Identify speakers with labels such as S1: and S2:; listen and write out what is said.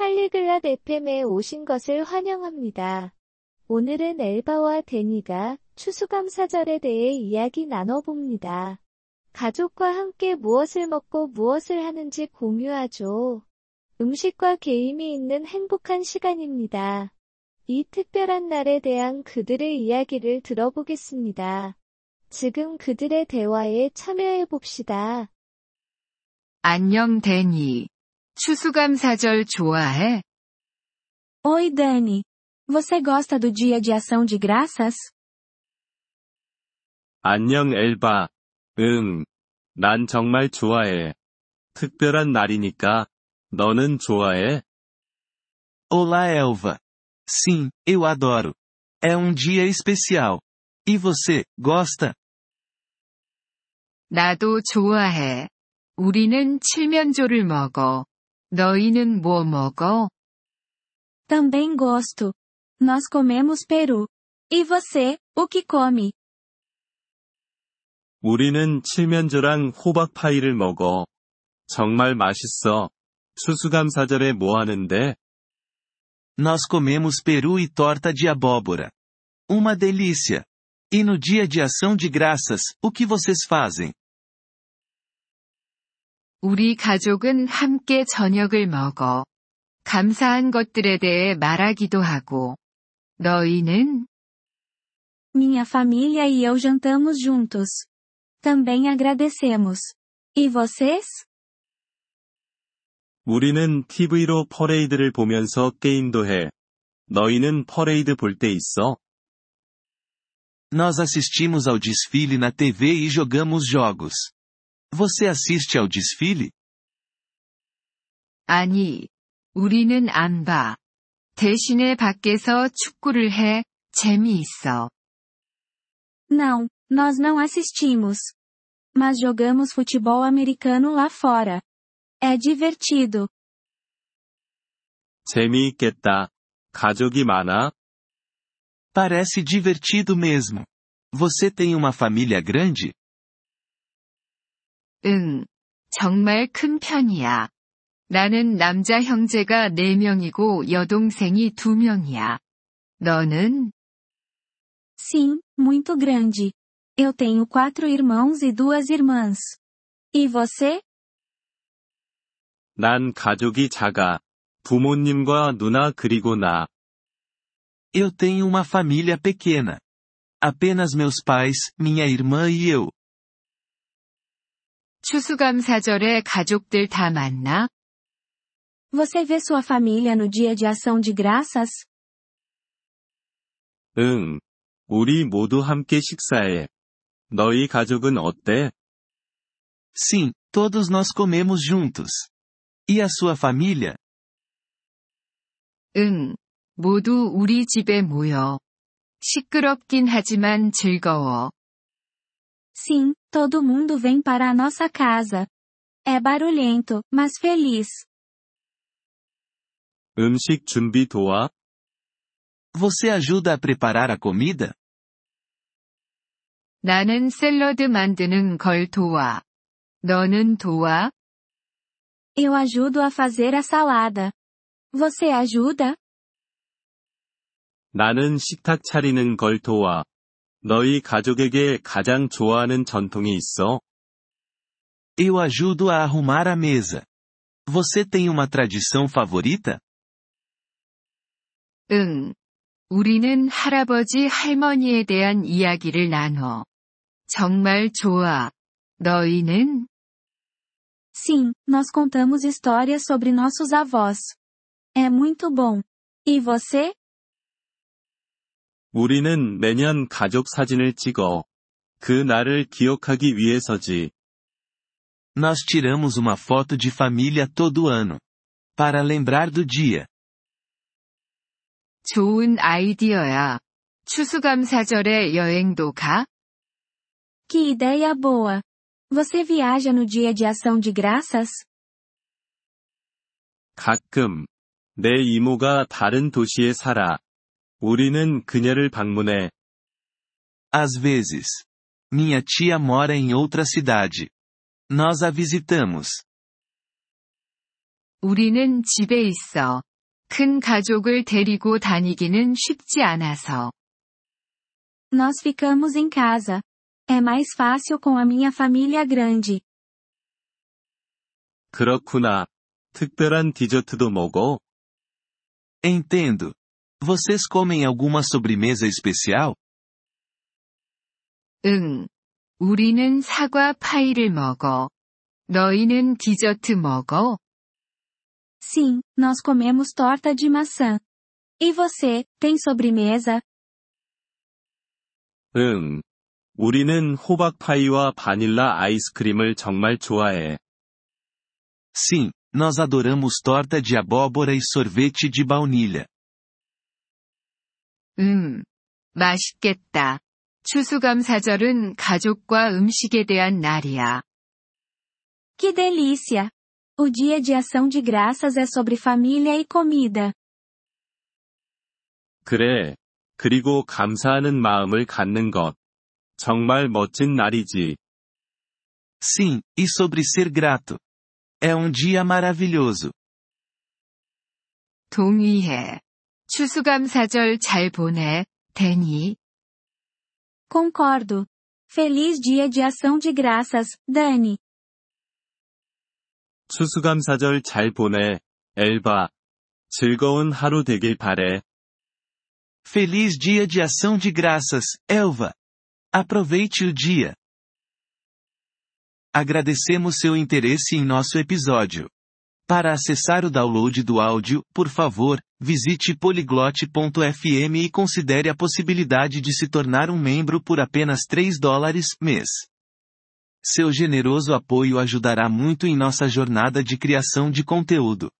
S1: 팔리글랏 FM에 오신 것을 환영합니다. 오늘은 엘바와 데니가 추수감사절에 대해 이야기 나눠봅니다. 가족과 함께 무엇을 먹고 무엇을 하는지 공유하죠. 음식과 게임이 있는 행복한 시간입니다. 이 특별한 날에 대한 그들의 이야기를 들어보겠습니다. 지금 그들의 대화에 참여해 봅시다.
S2: 안녕 데니. 추수감사절 좋아해?
S3: Oi Dani. Você gosta do Dia de Ação de Graças?
S4: 안녕 엘바. 응. 난 정말 좋아해. 특별한 날이니까. 너는 좋아해?
S5: Olá Elva. Sim, eu adoro. É um dia especial. E você, gosta?
S2: 나도 좋아해. 우리는 칠면조를 먹어. 너희는 뭐 먹어?
S3: Também gosto. Nós comemos peru. E você, o que come?
S4: 우리는 칠면조랑 호박파이를 먹어. 정말 맛있어. 추수감사절에 뭐 하는데?
S5: Nós comemos peru e torta de abóbora. Uma delícia. E no dia de ação de graças, o que vocês fazem?
S2: 우리 가족은 함께 저녁을 먹어. 감사한 것들에 대해 말하기도 하고. 너희는?
S3: Minha família e eu jantamos juntos. Também agradecemos. E vocês?
S4: 우리는 TV로 퍼레이드를 보면서 게임도 해. 너희는 퍼레이드 볼 때 있어?
S5: Nós assistimos ao desfile na TV e jogamos jogos. Você assiste ao desfile?
S2: 아니. 우리는 안 봐. 대신에 밖에서 축구를 해. 재미있어.
S3: Não, nós não assistimos. Mas jogamos futebol americano lá fora. É divertido.
S4: 재미있겠다. 가족이 많아?
S5: Parece divertido mesmo. Você tem uma família grande?
S2: 응. 정말 큰 편이야. 나는 남자 형제가 4명이고 여동생이 2명이야. 너는?
S3: Sim, muito grande. Eu tenho quatro irmãos e duas irmãs. E você?
S4: 난 가족이 작아. 부모님과 누나 그리고 나.
S5: Eu tenho uma família pequena. Apenas meus pais, minha irmã e eu.
S2: 추수감사절에 가족들 다 만나?
S3: Você vê sua família no dia de ação de graças?
S4: 응. 우리 모두 함께 식사해. 너희 가족은 어때?
S5: Sim, todos nós comemos juntos. E a sua família?
S2: 응. 모두 우리 집에 모여. 시끄럽긴 하지만 즐거워.
S3: Sim, todo mundo vem para a nossa casa. É barulhento, mas feliz.
S4: 음식 준비 도와?
S5: Você ajuda a preparar a comida?
S2: 나는 샐러드 만드는 걸 도와. 너는 도와?
S3: Eu ajudo a fazer a salada. Você ajuda?
S4: 나는 식탁 차리는 걸 도와. 너희 가족에게 가장 좋아하는 전통이 있어?
S5: Eu ajudo a arrumar a mesa. Você tem uma tradição favorita?
S2: 응. 우리는 할아버지 할머니에 대한 이야기를 나눠. 정말 좋아. 너희는?
S3: Sim, nós contamos histórias sobre nossos avós. É muito bom. E você?
S4: 우리는 매년 가족 사진을 찍어. 그 날을 기억하기 위해서지.
S5: Nós tiramos uma foto de família todo ano. Para lembrar do dia.
S2: 좋은 아이디어야. 추수감사절에 여행도 가?
S3: Que ideia boa! Você viaja no dia de ação de graças?
S4: 가끔. 내 이모가 다른 도시에 살아. 우리는 그녀를 방문해.
S5: Às vezes. Minha tia mora em outra cidade. Nós a visitamos.
S2: 우리는 집에 있어. 큰 가족을 데리고 다니기는 쉽지 않아서.
S3: Nós ficamos em casa. É mais fácil com a minha família grande.
S4: 그렇구나. 특별한 디저트도 먹어?
S5: Entendo. Vocês comem alguma sobremesa especial?
S2: 응. 우리는 사과 파이를 먹어. 너희는 디저트 먹어?
S3: Sim, nós comemos torta de maçã. E você, tem sobremesa?
S4: 응. 우리는 호박파이와 바닐라 아이스크림을 정말 좋아해.
S5: Sim, nós adoramos torta de abóbora e sorvete de baunilha.
S2: 음. 맛있겠다. 추수감사절은 가족과 음식에 대한 날이야.
S3: Que delícia! O dia de ação de graças é sobre família e comida.
S4: 그래. 그리고 감사하는 마음을 갖는 것. 정말 멋진 날이지.
S5: Sim, e sobre ser grato. É um dia maravilhoso.
S2: 동의해. 추수감사절 잘 보내, 데니.
S3: Concordo. Feliz dia de ação de graças, Dani.
S4: 추수감사절 잘 보내, 엘바. 즐거운 하루 되길 바래.
S5: Feliz dia de ação de graças, Elva. Aproveite o dia. Agradecemos seu interesse em nosso episódio. Para acessar o download do áudio, por favor, visite poliglote.fm e considere a possibilidade de se tornar um membro por apenas 3 dólares mês. Seu generoso apoio ajudará muito em nossa jornada de criação de conteúdo.